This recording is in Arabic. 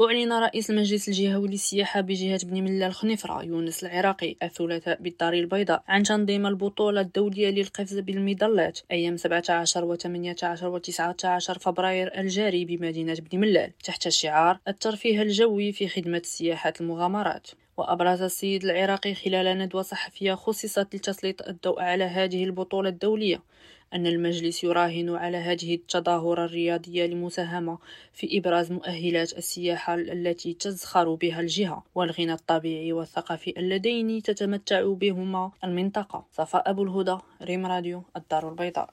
أعلن رئيس المجلس الجهوي للسياحة بجهة بن ملال خنفرة يونس العراقي الثلاثاء بالدار البيضاء عن تنظيم البطولة الدولية للقفز بالمظلات أيام 17 و 18 و 19 فبراير الجاري بمدينة بن ملال تحت شعار الترفيه الجوي في خدمة سياحة المغامرات. وأبرز السيد العراقي خلال ندوة صحفية خصصت لتسليط الضوء على هذه البطولة الدولية أن المجلس يراهن على هذه التظاهرة الرياضية لمساهمة في إبراز مؤهلات السياحة التي تزخر بها الجهة والغنى الطبيعي والثقافي اللذين تتمتع بهما المنطقة. صفاء أبو الهدى ريم راديو الدار البيضاء.